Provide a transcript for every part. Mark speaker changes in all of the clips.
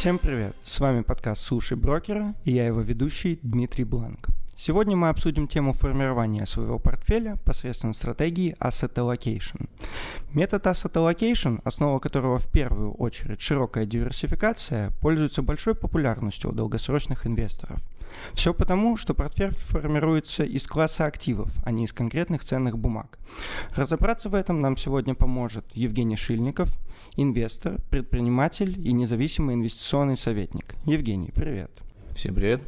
Speaker 1: Всем привет! С вами подкаст «Суши брокера» и я его ведущий Дмитрий Бланк. Сегодня мы обсудим тему формирования своего портфеля посредством стратегии Asset Allocation. Метод Asset Allocation, основа которого в первую очередь широкая диверсификация, пользуется большой популярностью у долгосрочных инвесторов. Все потому, что портфель формируется из класса активов, а не из конкретных ценных бумаг. Разобраться в этом нам сегодня поможет Евгений Шильников, инвестор, предприниматель и независимый инвестиционный советник. Евгений, привет.
Speaker 2: Всем привет.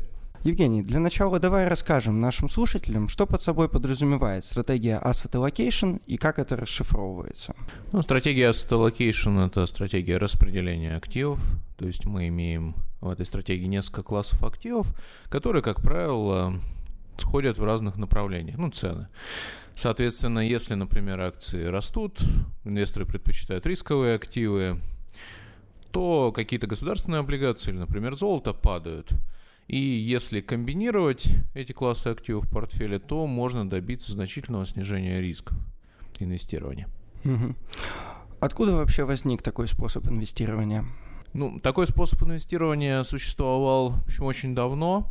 Speaker 1: Евгений, для начала давай расскажем нашим слушателям, что под собой подразумевает стратегия Asset Allocation и как это расшифровывается.
Speaker 2: Ну, стратегия Asset Allocation – это стратегия распределения активов, то есть мы имеем в этой стратегии несколько классов активов, которые, как правило, сходят в разных направлениях, ну, цены. Соответственно, если, например, акции растут, инвесторы предпочитают рисковые активы, то какие-то государственные облигации или, например, золото падают – и если комбинировать эти классы активов в портфеле, то можно добиться значительного снижения рисков инвестирования.
Speaker 1: Откуда вообще возник такой способ инвестирования?
Speaker 2: Ну, такой способ инвестирования существовал в общем, очень давно.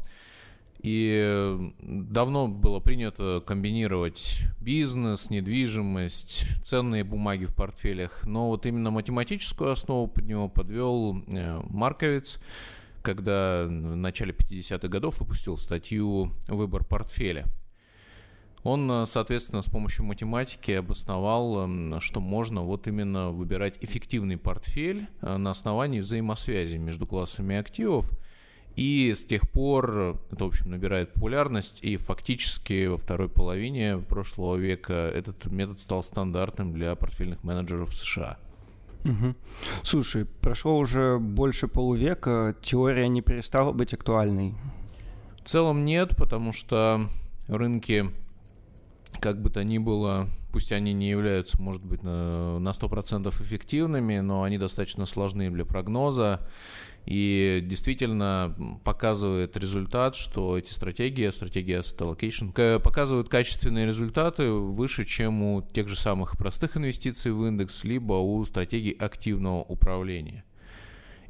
Speaker 2: И давно было принято комбинировать бизнес, недвижимость, ценные бумаги в портфелях. Но вот именно математическую основу под него подвел э, Марковиц, когда в начале 50-х годов выпустил статью «Выбор портфеля». Он, э, соответственно, с помощью математики обосновал, эм, что можно вот именно выбирать эффективный портфель э, на основании взаимосвязи между классами активов. И с тех пор это, в общем, набирает популярность, и фактически во второй половине прошлого века этот метод стал стандартным для портфельных менеджеров США.
Speaker 1: Угу. Слушай, прошло уже больше полувека, теория не перестала быть актуальной?
Speaker 2: В целом нет, потому что рынки, как бы то ни было, пусть они не являются, может быть, на, на 100% эффективными, но они достаточно сложны для прогноза. И действительно показывает результат, что эти стратегии, стратегия asset allocation, показывают качественные результаты выше, чем у тех же самых простых инвестиций в индекс, либо у стратегий активного управления.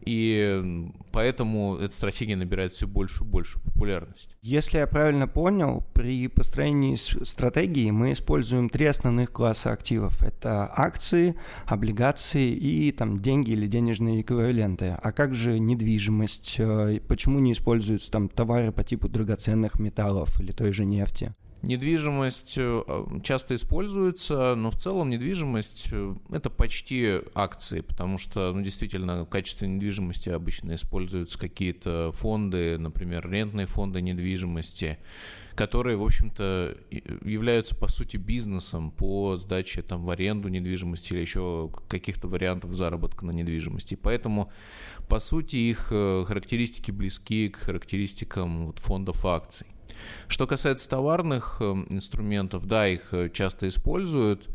Speaker 2: И поэтому эта стратегия набирает все больше и больше популярность.
Speaker 1: Если я правильно понял, при построении стратегии мы используем три основных класса активов. Это акции, облигации и там деньги или денежные эквиваленты. А как же недвижимость? Э, почему не используются там товары по типу драгоценных металлов или той же нефти?
Speaker 2: Недвижимость э, часто используется, но в целом недвижимость э, это почти акции, потому что ну, действительно в качестве недвижимости обычно используются какие-то фонды, например, рентные фонды недвижимости, которые, в общем-то, являются по сути бизнесом по сдаче там в аренду недвижимости или еще каких-то вариантов заработка на недвижимости. Поэтому, по сути, их э, характеристики близки к характеристикам вот, фондов акций. Что касается товарных эм, инструментов, да, их э, часто используют,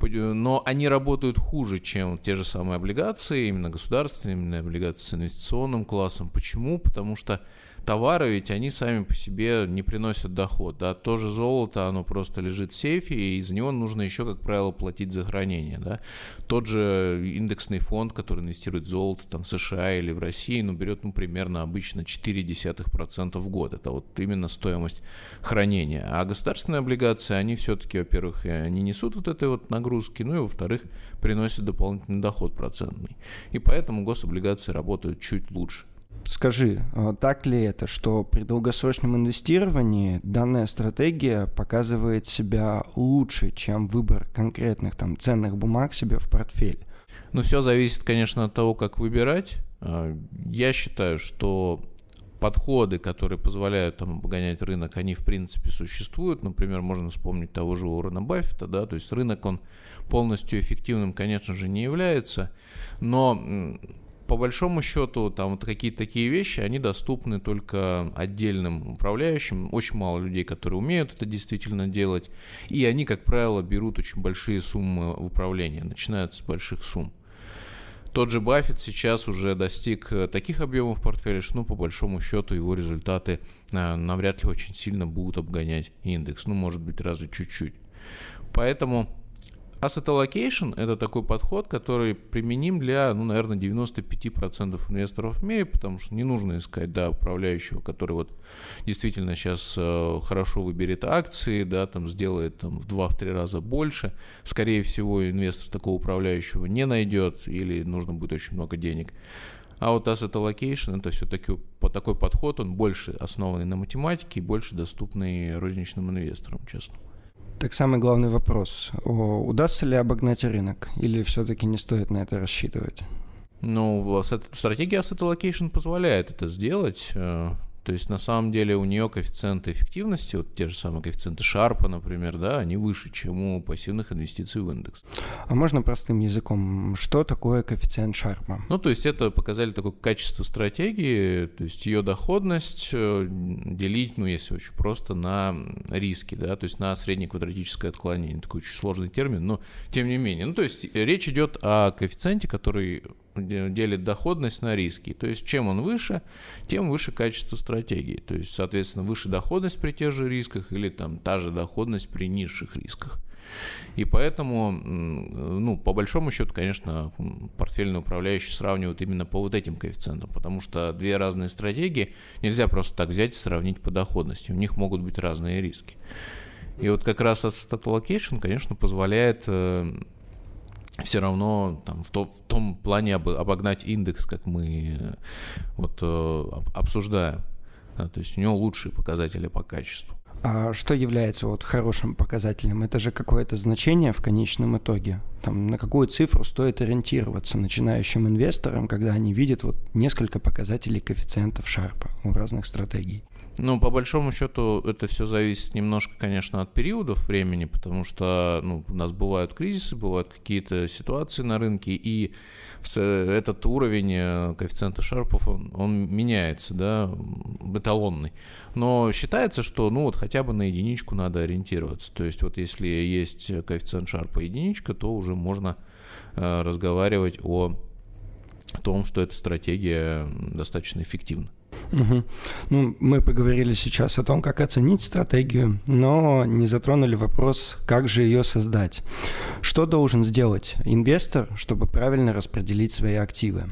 Speaker 2: но они работают хуже, чем те же самые облигации, именно государственные, именно облигации с инвестиционным классом. Почему? Потому что товары ведь они сами по себе не приносят доход. Да? То же золото, оно просто лежит в сейфе, и из него нужно еще, как правило, платить за хранение. Да? Тот же индексный фонд, который инвестирует в золото там, в США или в России, ну, берет ну, примерно обычно 0,4% в год. Это вот именно стоимость хранения. А государственные облигации, они все-таки, во-первых, они несут вот этой вот нагрузки, ну и во-вторых, приносят дополнительный доход процентный. И поэтому гособлигации работают чуть лучше.
Speaker 1: Скажи, а так ли это, что при долгосрочном инвестировании данная стратегия показывает себя лучше, чем выбор конкретных там ценных бумаг себе в портфель?
Speaker 2: Ну, все зависит, конечно, от того, как выбирать. А, я считаю, что подходы, которые позволяют там обгонять рынок, они в принципе существуют. Например, можно вспомнить того же Уоррена Баффета, да, то есть рынок, он полностью эффективным, конечно же, не является, но по большому счету, там вот какие-то такие вещи, они доступны только отдельным управляющим. Очень мало людей, которые умеют это действительно делать. И они, как правило, берут очень большие суммы в управление, начинаются с больших сумм. Тот же Баффет сейчас уже достиг таких объемов портфеля, что, ну, по большому счету, его результаты а, навряд ли очень сильно будут обгонять индекс. Ну, может быть, разве чуть-чуть. Поэтому asset allocation – это такой подход, который применим для, ну, наверное, 95% инвесторов в мире, потому что не нужно искать, да, управляющего, который вот действительно сейчас э, хорошо выберет акции, да, там сделает там в 2-3 раза больше. Скорее всего, инвестор такого управляющего не найдет или нужно будет очень много денег. А вот asset allocation это все-таки по такой подход, он больше основанный на математике и больше доступный розничным инвесторам, честно.
Speaker 1: Так самый главный вопрос. Удастся ли обогнать рынок или все-таки не стоит на это рассчитывать?
Speaker 2: Ну, стратегия Asset Allocation позволяет это сделать. То есть на самом деле у нее коэффициенты эффективности, вот те же самые коэффициенты Шарпа, например, да, они выше, чем у пассивных инвестиций в индекс.
Speaker 1: А можно простым языком, что такое коэффициент Шарпа?
Speaker 2: Ну, то есть это показали такое качество стратегии, то есть ее доходность э, делить, ну, если очень просто, на риски, да, то есть на среднеквадратическое отклонение. Такой очень сложный термин, но тем не менее. Ну, то есть речь идет о коэффициенте, который делит доходность на риски. То есть чем он выше, тем выше качество стратегии. То есть, соответственно, выше доходность при тех же рисках или там та же доходность при низших рисках. И поэтому, ну, по большому счету, конечно, портфельные управляющие сравнивают именно по вот этим коэффициентам, потому что две разные стратегии нельзя просто так взять и сравнить по доходности. У них могут быть разные риски. И вот как раз Asset Allocation, конечно, позволяет э, все равно там, в, то, в том плане обогнать индекс, как мы э, вот, э, обсуждаем. Да, то есть у него лучшие показатели по качеству.
Speaker 1: А что является вот хорошим показателем? Это же какое-то значение в конечном итоге. Там, на какую цифру стоит ориентироваться начинающим инвесторам, когда они видят вот несколько показателей коэффициентов Шарпа у разных стратегий?
Speaker 2: Ну, по большому счету, это все зависит немножко, конечно, от периодов времени, потому что ну, у нас бывают кризисы, бывают какие-то ситуации на рынке, и этот уровень э, коэффициента Шарпов, он, он меняется, да, эталонный. Но считается, что, ну, вот хотя бы на единичку надо ориентироваться. То есть, вот если есть коэффициент Шарпа единичка, то уже можно э, разговаривать о том, что эта стратегия достаточно эффективна.
Speaker 1: Угу. Ну, мы поговорили сейчас о том, как оценить стратегию, но не затронули вопрос, как же ее создать. Что должен сделать инвестор, чтобы правильно распределить свои активы?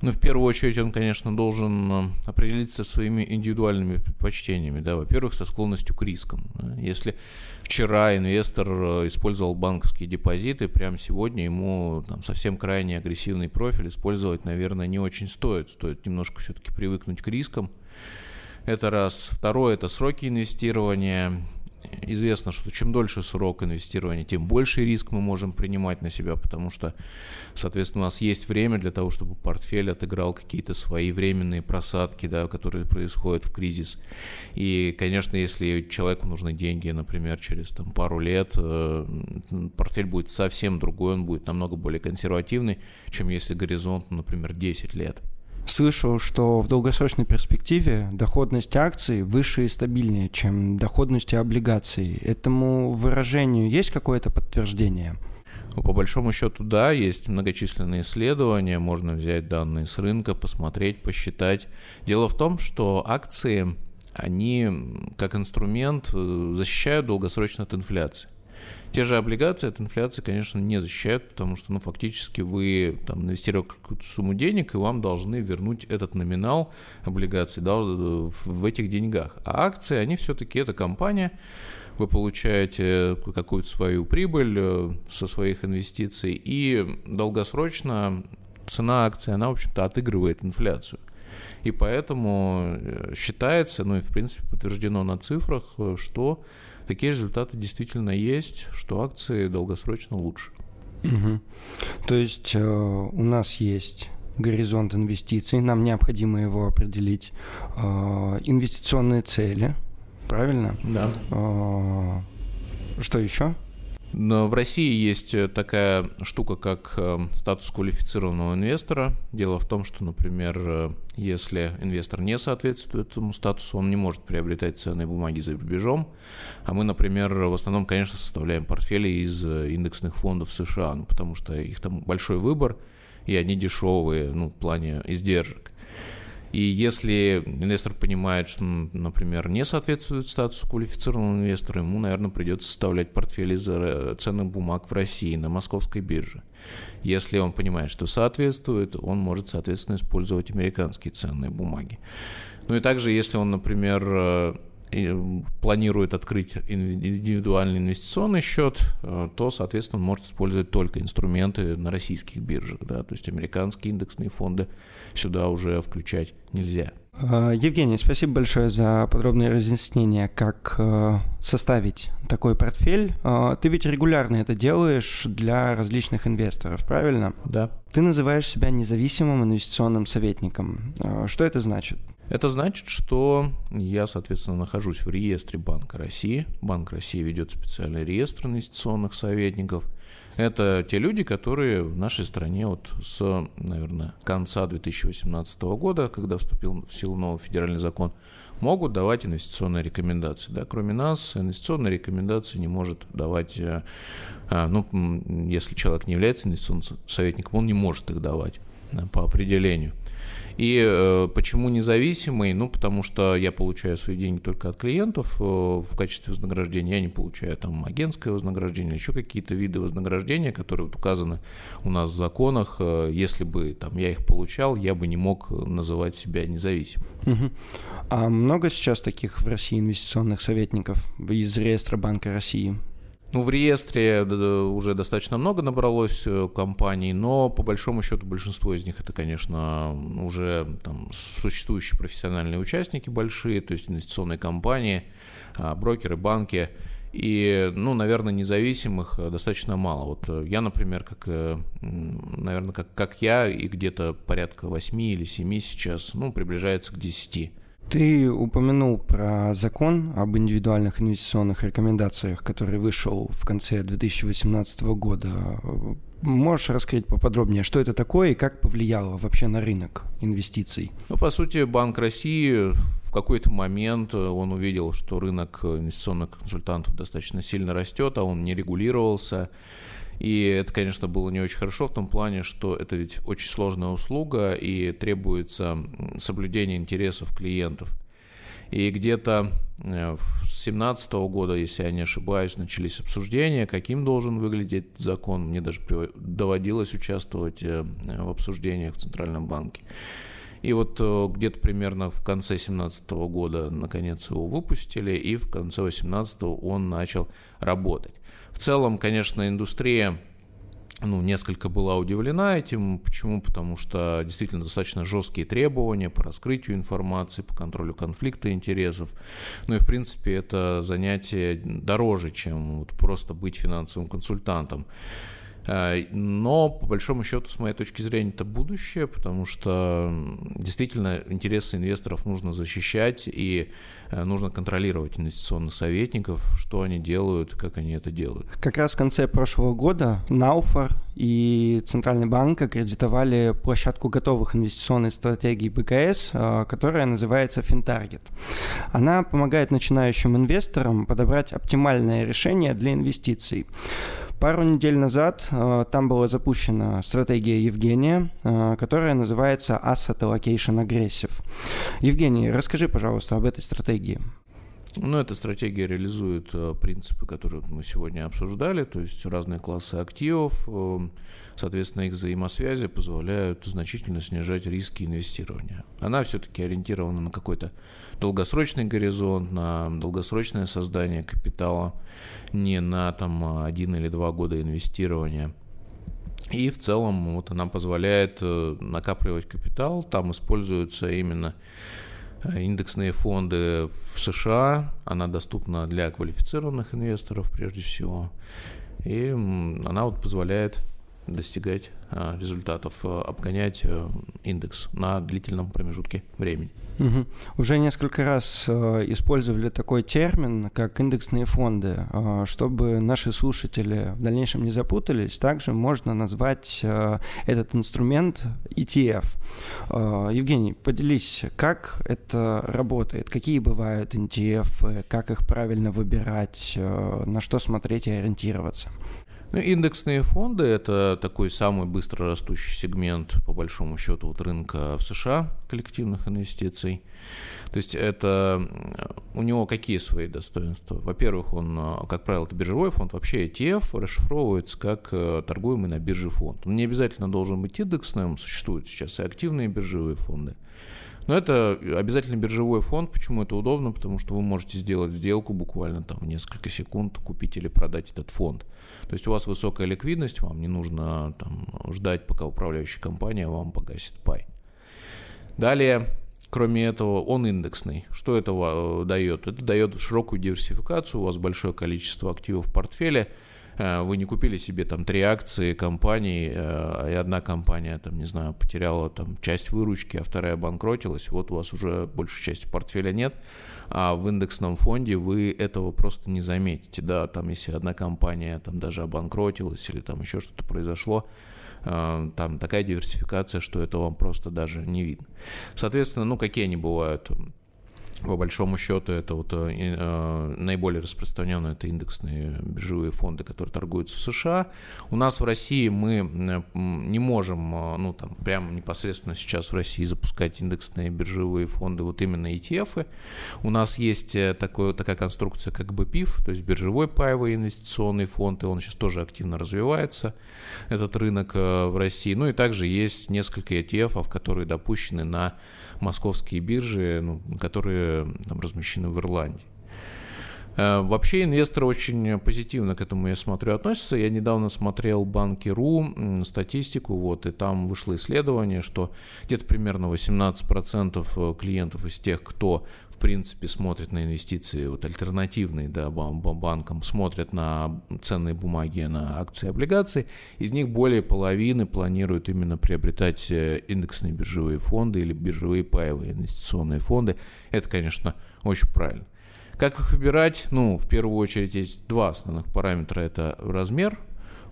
Speaker 2: Ну, в первую очередь, он, конечно, должен э, определиться своими индивидуальными предпочтениями. Да? Во-первых, со склонностью к рискам. Если вчера инвестор э, использовал банковские депозиты, прямо сегодня ему там, совсем крайне агрессивный профиль использовать, наверное, не очень стоит. Стоит немножко все-таки привыкнуть к рискам. Это раз. Второе – это сроки инвестирования известно, что чем дольше срок инвестирования, тем больше риск мы можем принимать на себя, потому что, соответственно, у нас есть время для того, чтобы портфель отыграл какие-то свои временные просадки, да, которые происходят в кризис. И, конечно, если человеку нужны деньги, например, через там, пару лет, э, портфель будет совсем другой, он будет намного более консервативный, чем если горизонт, например, 10 лет
Speaker 1: слышу, что в долгосрочной перспективе доходность акций выше и стабильнее, чем доходность облигаций. Этому выражению есть какое-то подтверждение?
Speaker 2: Ну, по большому счету, да, есть многочисленные исследования, можно взять данные с рынка, посмотреть, посчитать. Дело в том, что акции, они как инструмент э, защищают долгосрочно от инфляции. Те же облигации от инфляции, конечно, не защищают, потому что, ну, фактически вы там инвестировали какую-то сумму денег, и вам должны вернуть этот номинал облигаций да, в этих деньгах. А акции, они все-таки, это компания, вы получаете какую-то свою прибыль э, со своих инвестиций, и долгосрочно цена акции, она, в общем-то, отыгрывает инфляцию. И поэтому э, считается, ну и в принципе подтверждено на цифрах, э, что такие результаты действительно есть, что акции долгосрочно лучше.
Speaker 1: Угу. То есть э, у нас есть горизонт инвестиций, нам необходимо его определить. Э, инвестиционные цели, правильно?
Speaker 2: Да.
Speaker 1: Э, что еще?
Speaker 2: Но в России есть э, такая штука, как э, статус квалифицированного инвестора. Дело в том, что, например, э, если инвестор не соответствует этому статусу, он не может приобретать ценные бумаги за рубежом. А мы, например, в основном, конечно, составляем портфели из индексных фондов США, ну, потому что их там большой выбор, и они дешевые ну, в плане издержек. И если инвестор понимает, что, например, не соответствует статусу квалифицированного инвестора, ему, наверное, придется составлять портфель из э, ценных бумаг в России на московской бирже. Если он понимает, что соответствует, он может, соответственно, использовать американские ценные бумаги. Ну и также, если он, например, э, планирует открыть индивидуальный инвестиционный счет, э, то, соответственно, он может использовать только инструменты на российских биржах. Да? То есть американские индексные фонды сюда уже включать нельзя.
Speaker 1: А, Евгений, спасибо большое за подробное разъяснение, как э, составить такой портфель. А, ты ведь регулярно это делаешь для различных инвесторов, правильно?
Speaker 2: Да.
Speaker 1: Ты называешь себя независимым инвестиционным советником. А, что это значит?
Speaker 2: Это значит, что я, соответственно, нахожусь в реестре Банка России. Банк России ведет специальный реестр инвестиционных советников. Это те люди, которые в нашей стране вот с, наверное, конца 2018 года, когда вступил в силу новый федеральный закон, могут давать инвестиционные рекомендации. Да, кроме нас, инвестиционные рекомендации не может давать, э, а, ну, если человек не является инвестиционным советником, он не может их давать по определению. И э, почему независимый? Ну, потому что я получаю свои деньги только от клиентов э, в качестве вознаграждения. Я не получаю там агентское вознаграждение, еще какие-то виды вознаграждения, которые вот указаны у нас в законах. Э, если бы там я их получал, я бы не мог называть себя независимым.
Speaker 1: Угу. А много сейчас таких в России инвестиционных советников из реестра Банка России?
Speaker 2: Ну, в реестре уже достаточно много набралось э, компаний, но по большому счету большинство из них это, конечно, уже там, существующие профессиональные участники большие, то есть инвестиционные компании, а, брокеры, банки. И, ну, наверное, независимых э, достаточно мало. Вот э, я, например, как, наверное, как, как я, и где-то порядка 8 или 7 сейчас, ну, приближается к 10.
Speaker 1: Ты упомянул про закон об индивидуальных инвестиционных рекомендациях, который вышел в конце 2018 года. Можешь раскрыть поподробнее, что это такое и как повлияло вообще на рынок инвестиций?
Speaker 2: Ну, по сути, Банк России в какой-то момент он увидел, что рынок инвестиционных консультантов достаточно сильно растет, а он не регулировался. И это, конечно, было не очень хорошо в том плане, что это ведь очень сложная услуга и требуется соблюдение интересов клиентов. И где-то э, с 2017 года, если я не ошибаюсь, начались обсуждения, каким должен выглядеть закон. Мне даже доводилось участвовать э, в обсуждениях в Центральном банке. И вот э, где-то примерно в конце 2017 года, наконец, его выпустили, и в конце 2018 он начал работать. В целом, конечно, индустрия ну, несколько была удивлена этим. Почему? Потому что действительно достаточно жесткие требования по раскрытию информации, по контролю конфликта интересов. Ну и, в принципе, это занятие дороже, чем вот просто быть финансовым консультантом. Э, но, по большому счету, с моей точки зрения, это будущее, потому что действительно интересы инвесторов нужно защищать и э, нужно контролировать инвестиционных советников, что они делают, как они это делают.
Speaker 1: Как раз в конце прошлого года Науфор и Центральный банк аккредитовали площадку готовых инвестиционных стратегий БКС, э, которая называется FinTarget. Она помогает начинающим инвесторам подобрать оптимальное решение для инвестиций. Пару недель назад э, там была запущена стратегия Евгения, э, которая называется Asset Allocation Aggressive. Евгений, расскажи, пожалуйста, об этой стратегии.
Speaker 2: Ну, эта стратегия реализует э, принципы, которые мы сегодня обсуждали, то есть разные классы активов, э, соответственно, их взаимосвязи позволяют значительно снижать риски инвестирования. Она все-таки ориентирована на какой-то долгосрочный горизонт, на долгосрочное создание капитала, не на там один или два года инвестирования. И в целом вот она позволяет э, накапливать капитал, там используются именно индексные фонды в США. Она доступна для квалифицированных инвесторов прежде всего. И она вот позволяет достигать а, результатов, а, обгонять э, индекс на длительном промежутке времени.
Speaker 1: Угу. Уже несколько раз э, использовали такой термин, как индексные фонды. Чтобы наши слушатели в дальнейшем не запутались, также можно назвать этот инструмент ETF. Евгений, поделись, как это работает, какие бывают ETF, как их правильно выбирать, на что смотреть и ориентироваться.
Speaker 2: Ну, индексные фонды – это такой самый быстро растущий сегмент, по большому счету, вот рынка в США коллективных инвестиций. То есть это у него какие свои достоинства? Во-первых, он, как правило, это биржевой фонд. Вообще ETF расшифровывается как э, торгуемый на бирже фонд. Он не обязательно должен быть индексным, существуют сейчас и активные биржевые фонды. Но это обязательно биржевой фонд. Почему это удобно? Потому что вы можете сделать сделку буквально там несколько секунд, купить или продать этот фонд. То есть у вас высокая ликвидность, вам не нужно там, ждать, пока управляющая компания вам погасит пай. Далее, Кроме этого, он индексный. Что это э, дает? Это дает широкую диверсификацию, у вас большое количество активов в портфеле, вы не купили себе там три акции компании, э, и одна компания, там, не знаю, потеряла там часть выручки, а вторая обанкротилась, вот у вас уже большей части портфеля нет, а в индексном фонде вы этого просто не заметите, да, там, если одна компания там даже обанкротилась или там еще что-то произошло, э, там такая диверсификация, что это вам просто даже не видно. Соответственно, ну, какие они бывают? По большому счету это вот э, э, наиболее распространенные это индексные биржевые фонды, которые торгуются в США. У нас в России мы э, не можем, э, ну там прямо непосредственно сейчас в России запускать индексные биржевые фонды, вот именно ETF. У нас есть такой, такая конструкция, как BPIF, то есть биржевой паевый инвестиционный фонд, и он сейчас тоже активно развивается, этот рынок в России. Ну и также есть несколько ETF, которые допущены на московские биржи, ну, которые там, размещены в Ирландии. Э, вообще инвесторы очень позитивно к этому, я смотрю, относятся. Я недавно смотрел Банки.ру статистику, вот, и там вышло исследование, что где-то примерно 18% э, клиентов из тех, кто в принципе смотрят на инвестиции вот, альтернативные да, банкам, смотрят на ценные бумаги, на акции облигации, из них более половины планируют именно приобретать э, индексные биржевые фонды или биржевые паевые инвестиционные фонды. Это, конечно, очень правильно. Как их выбирать? Ну, в первую очередь есть два основных параметра. Это размер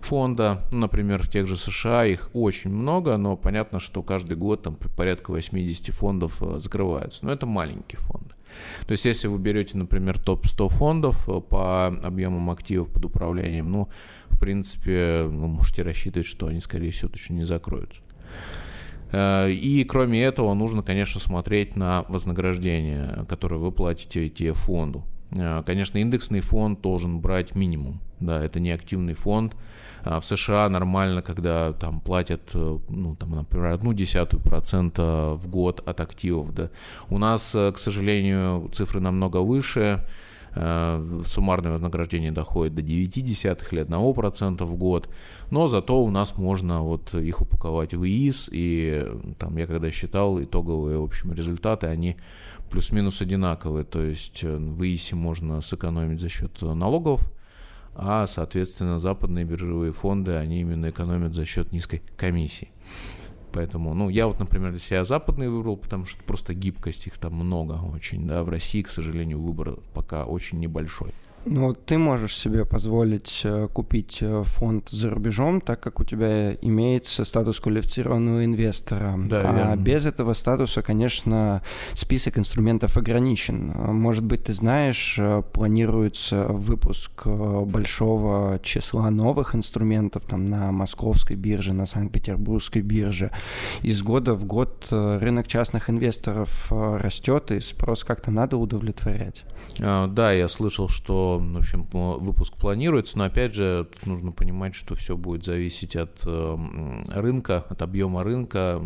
Speaker 2: фонда. Ну, например, в тех же США их очень много, но понятно, что каждый год там порядка 80 фондов э, закрываются. Но это маленькие фонды. То есть, если вы берете, например, топ-100 фондов э, по объемам активов под управлением, ну, в принципе, вы можете рассчитывать, что они, скорее всего, точно не закроются. Э, и кроме этого нужно, конечно, смотреть на вознаграждение, которое вы платите ETF фонду. Э, конечно, индексный фонд должен брать минимум. Да, это не активный фонд. А в США нормально, когда там платят, э, ну, там, например, одну десятую процента в год от активов. Да. У нас, к сожалению, цифры намного выше. Э, суммарное вознаграждение доходит до 9 десятых или 1% в год, но зато у нас можно вот их упаковать в ИИС, и там я когда считал итоговые, в общем, результаты, они плюс-минус одинаковые, то есть э, в ИИСе можно сэкономить за счет налогов, а, соответственно, западные биржевые фонды, они именно экономят за счет низкой комиссии. Поэтому, ну, я вот, например, для себя западный выбрал, потому что просто гибкость их там много очень, да, в России, к сожалению, выбор пока очень небольшой.
Speaker 1: Ну, ты можешь себе позволить э, купить э, фонд за рубежом, так как у тебя имеется статус квалифицированного инвестора.
Speaker 2: Да,
Speaker 1: а
Speaker 2: верно.
Speaker 1: без этого статуса, конечно, список инструментов ограничен. Может быть, ты знаешь, э, планируется выпуск большого числа новых инструментов там на московской бирже, на Санкт-Петербургской бирже. Из года в год рынок частных инвесторов растет, и спрос как-то надо удовлетворять.
Speaker 2: А, да, я слышал, что в общем, выпуск планируется, но опять же, тут нужно понимать, что все будет зависеть от эм, рынка, от объема рынка,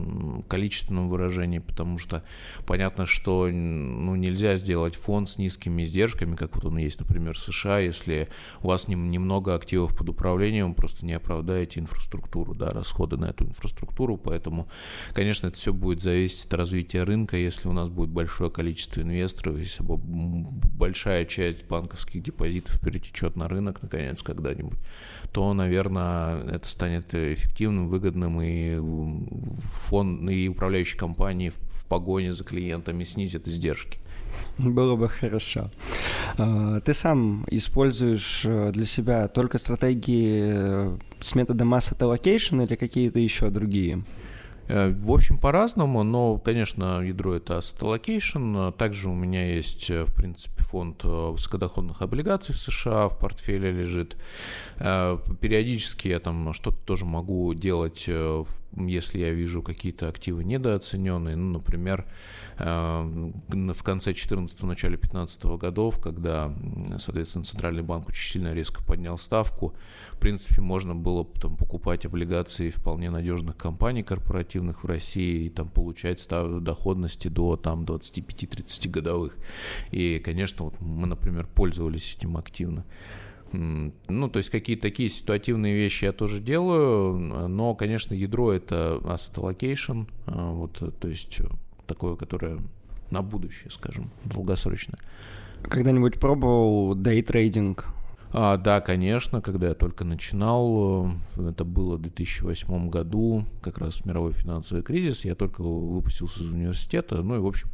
Speaker 2: количественном выражении, потому что понятно, что ну, нельзя сделать фонд с низкими издержками, как вот он есть, например, в США, если у вас немного активов под управлением, вы просто не оправдаете инфраструктуру, да, расходы на эту инфраструктуру, поэтому, конечно, это все будет зависеть от развития рынка, если у нас будет большое количество инвесторов, если большая часть банковских депозитов перетечет на рынок наконец когда-нибудь, то, наверное, это станет эффективным, выгодным, и фонд, и управляющие компании в, в погоне за клиентами снизят издержки.
Speaker 1: Было бы хорошо. А, ты сам используешь э, для себя только стратегии э, с методом asset allocation или какие-то еще другие?
Speaker 2: В общем, по-разному, но, конечно, ядро это asset allocation. Также у меня есть, в принципе, фонд высокодоходных облигаций в США в портфеле лежит. Периодически я там что-то тоже могу делать, если я вижу какие-то активы недооцененные. Ну, например, в конце 14 начале 15 годов, когда, соответственно, Центральный банк очень сильно резко поднял ставку, в принципе, можно было там покупать облигации вполне надежных компаний корпоративных в России и там получать доходности до там 25-30 годовых. И, конечно, вот мы, например, пользовались этим активно. Ну, то есть какие-то такие ситуативные вещи я тоже делаю, но, конечно, ядро это asset allocation, а, вот, то есть такое, которое на будущее, скажем, долгосрочное.
Speaker 1: Когда-нибудь пробовал дейтрейдинг?
Speaker 2: А, да, конечно, когда я только начинал, э, это было в 2008 году, как раз мировой финансовый кризис, я только выпустился из университета, ну и, в общем,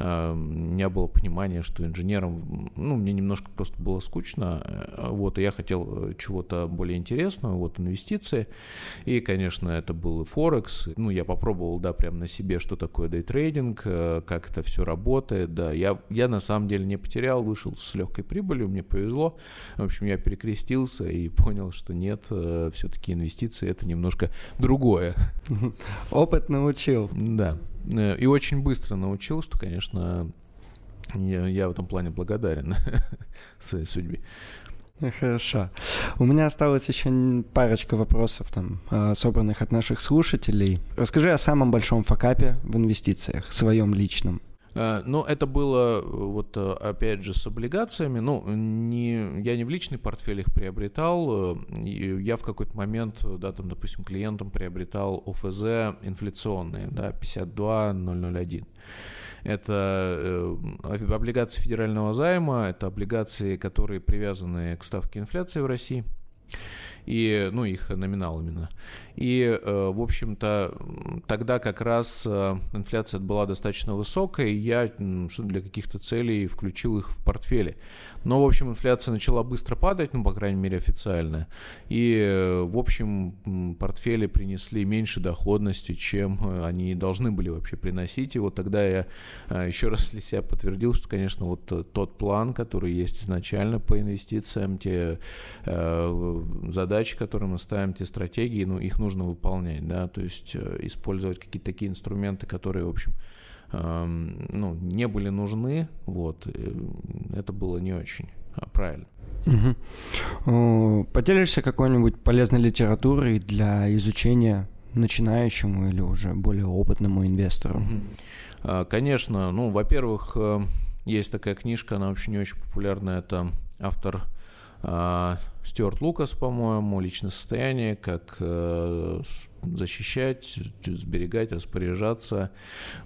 Speaker 2: у меня было понимание, что инженером, ну, мне немножко просто было скучно, э, вот, и я хотел э, чего-то более интересного, вот, инвестиции, и, конечно, это был и Форекс, ну, я попробовал, да, прям на себе, что такое дейтрейдинг, э, как это все работает, да, я, я на самом деле не потерял, вышел с легкой прибылью, мне повезло, в общем, я перекрестился и понял, что нет, все-таки инвестиции это немножко другое.
Speaker 1: Опыт научил.
Speaker 2: Да. Э, и очень быстро научил, что, конечно, я, я в этом плане благодарен своей судьбе.
Speaker 1: Хорошо. У меня осталось еще парочка вопросов, там, а, собранных от наших слушателей. Расскажи о самом большом факапе в инвестициях, своем личном.
Speaker 2: Э, но это было, вот опять же, с облигациями. Ну, не, я не в личный портфель их приобретал. Я в какой-то момент, да, там, допустим, клиентам приобретал ОФЗ инфляционные, да, 52001. Это э, облигации федерального займа, это облигации, которые привязаны к ставке инфляции в России и, ну, их номинал именно. И, э, в общем-то, тогда как раз э, инфляция была достаточно высокая, и я для каких-то целей включил их в портфеле. Но, в общем, инфляция начала быстро падать, ну, по крайней мере, официально. И, э, в общем, портфели принесли меньше доходности, чем они должны были вообще приносить. И вот тогда я еще раз для себя подтвердил, что, конечно, вот тот план, который есть изначально по инвестициям, те задачи, которые мы ставим, те стратегии, ну, их нужно нужно выполнять, да, то есть э, использовать какие-то такие инструменты, которые, в общем, эм, ну, не были нужны, вот, это было не очень а, правильно.
Speaker 1: Угу. Поделишься какой-нибудь полезной литературой для изучения начинающему или уже более опытному инвестору?
Speaker 2: Угу. Конечно, ну, во-первых, э, есть такая книжка, она вообще не очень популярная, это автор а, Стюарт Лукас, по-моему, личное состояние, как э, защищать, сберегать, распоряжаться.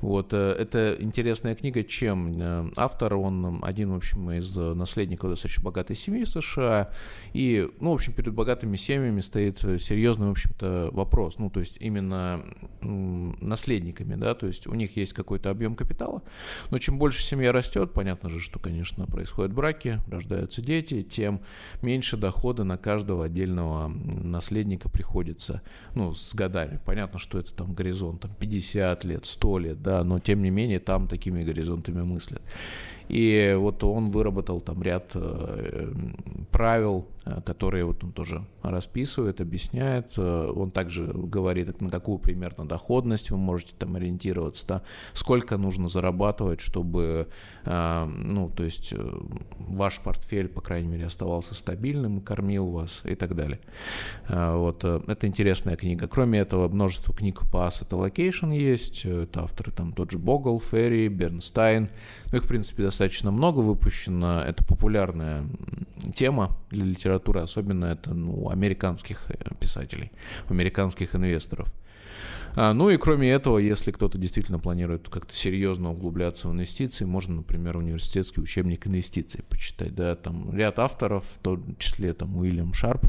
Speaker 2: Вот. Э, это интересная книга, чем э, автор, он один, в общем, из наследников достаточно богатой семьи США, и, ну, в общем, перед богатыми семьями стоит серьезный, в общем-то, вопрос, ну, то есть именно наследниками, да, то есть у них есть какой-то объем капитала, но чем больше семья растет, понятно же, что, конечно, происходят браки, рождаются дети, тем меньше дохода на каждого отдельного наследника приходится, ну, с годами. Понятно, что это там горизонт там, 50 лет, 100 лет, да, но тем не менее там такими горизонтами мыслят. И вот он выработал там ряд э, правил, которые вот он тоже расписывает, объясняет. Э, он также говорит, на какую примерно доходность вы можете там ориентироваться, да, сколько нужно зарабатывать, чтобы, ну, то есть ваш портфель, по крайней мере, оставался стабильным, кормил вас и так далее. Вот, это интересная книга. Кроме этого, множество книг по asset allocation есть. Это авторы там тот же Богл, Ферри, Бернстайн. Ну, их, в принципе, достаточно много выпущено. Это популярная тема для литературы, особенно это ну, американских э, писателей, американских инвесторов. А, ну и кроме этого, если кто-то действительно планирует как-то серьезно углубляться в инвестиции, можно, например, университетский учебник инвестиций почитать. Да, там ряд авторов, в том числе там Уильям Шарп,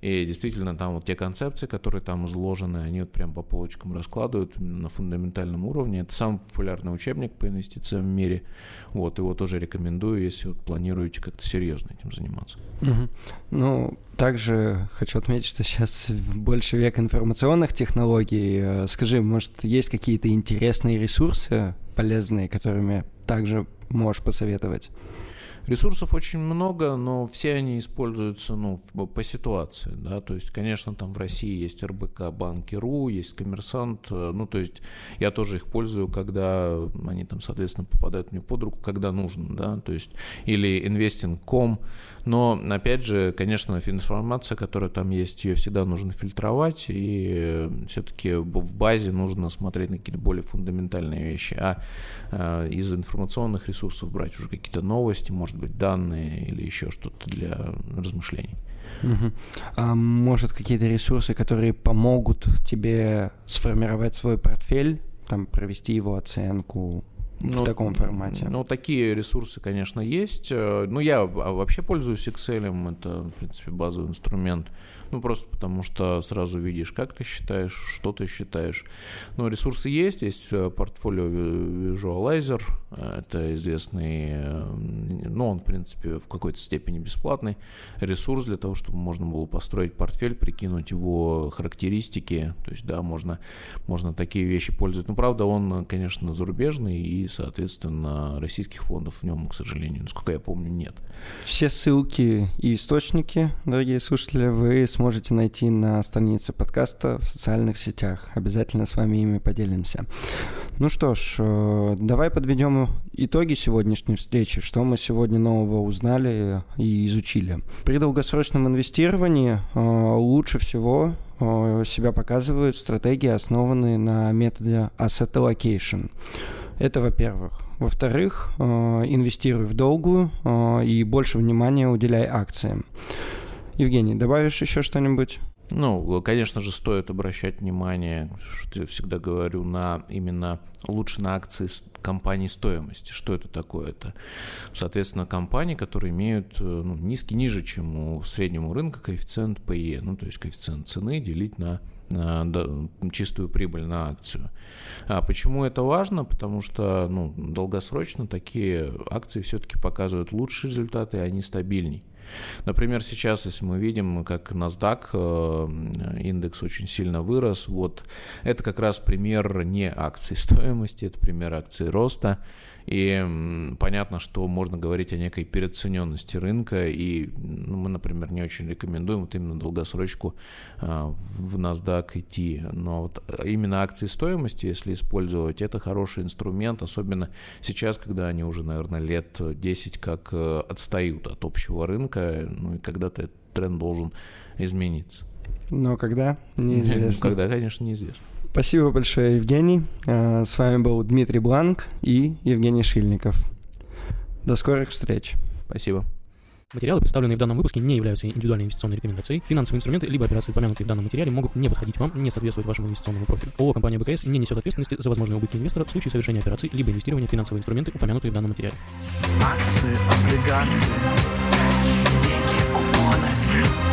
Speaker 2: И действительно, там вот те концепции, которые там изложены, они вот прям по полочкам раскладывают на фундаментальном уровне. Это самый популярный учебник по инвестициям в мире. Вот, его тоже рекомендую, если вот планируете как-то серьезно этим заниматься.
Speaker 1: Угу. Ну, также хочу отметить, что сейчас больше век информационных технологий. Э, скажи, может, есть какие-то интересные ресурсы полезные, которыми также можешь посоветовать?
Speaker 2: Ресурсов очень много, но все они используются ну, по ситуации. Да? То есть, конечно, там в России есть РБК Банки.ру, есть Коммерсант. Э, ну, то есть я тоже их пользую, когда они там, соответственно, попадают мне под руку, когда нужно. Да? То есть, или investing.com. Но, опять же, конечно, информация, которая там есть, ее всегда нужно фильтровать, и э, все-таки в базе нужно смотреть на какие-то более фундаментальные вещи. А э, из информационных ресурсов брать уже какие-то новости, может быть, данные или еще что-то для размышлений.
Speaker 1: Угу. А может, какие-то ресурсы, которые помогут тебе сформировать свой портфель, там, провести его оценку, ну, в таком формате.
Speaker 2: Ну, такие ресурсы, конечно, есть. Э, ну, я вообще пользуюсь Excel, это, в принципе, базовый инструмент. Ну, просто потому что сразу видишь, как ты считаешь, что ты считаешь. Ну, ресурсы есть, есть э, портфолио Visualizer, это известный, э, ну, он, в принципе, в какой-то степени бесплатный ресурс для того, чтобы можно было построить портфель, прикинуть его характеристики, то есть, да, можно, можно такие вещи пользоваться. Ну, правда, он, конечно, зарубежный, и, соответственно, российских фондов в нем, к сожалению, насколько я помню, нет.
Speaker 1: Все ссылки и источники, дорогие слушатели, вы сможете найти на странице подкаста в социальных сетях. Обязательно с вами ими поделимся. Ну что ж, э, давай подведем итоги сегодняшней встречи. Что мы сегодня нового узнали и изучили. При долгосрочном инвестировании э, лучше всего э, себя показывают стратегии, основанные на методе asset allocation. Это во-первых. Во-вторых, инвестируй в долгую и больше внимания уделяй акциям. Евгений, добавишь еще что-нибудь?
Speaker 2: Ну, конечно же, стоит обращать внимание, что я всегда говорю, на именно лучше на акции компании стоимости. Что это такое? Это, соответственно, компании, которые имеют э, ну, низкий, ниже, чем у среднего рынка коэффициент PE, ну, то есть коэффициент цены делить на чистую прибыль на акцию. А почему это важно? Потому что ну, долгосрочно такие акции все-таки показывают лучшие результаты, и они стабильней. Например, сейчас, если мы видим, как NASDAQ э, индекс очень сильно вырос, вот это как раз пример не акций стоимости, это пример акций роста. И понятно, что можно говорить о некой переоцененности рынка, и ну, мы, например, не очень рекомендуем вот именно долгосрочку а, в NASDAQ идти. Но вот именно акции стоимости, если использовать, это хороший инструмент, особенно сейчас, когда они уже, наверное, лет 10 как э, отстают от общего рынка, ну и когда-то этот тренд должен измениться.
Speaker 1: Но когда? Неизвестно.
Speaker 2: Когда, конечно, неизвестно.
Speaker 1: Спасибо большое, Евгений. Э, с вами был Дмитрий Бланк и Евгений Шильников. До скорых встреч.
Speaker 2: Спасибо.
Speaker 3: Материалы, представленные в данном выпуске, не являются индивидуальной инвестиционной рекомендацией. Финансовые инструменты либо операции, упомянутые в данном материале, могут не подходить вам, не соответствовать вашему инвестиционному профилю. ООО «Компания БКС» не несет ответственности за возможные убытки инвестора в случае совершения операций либо инвестирования в финансовые инструменты, упомянутые в данном материале. Акции, облигации, деньги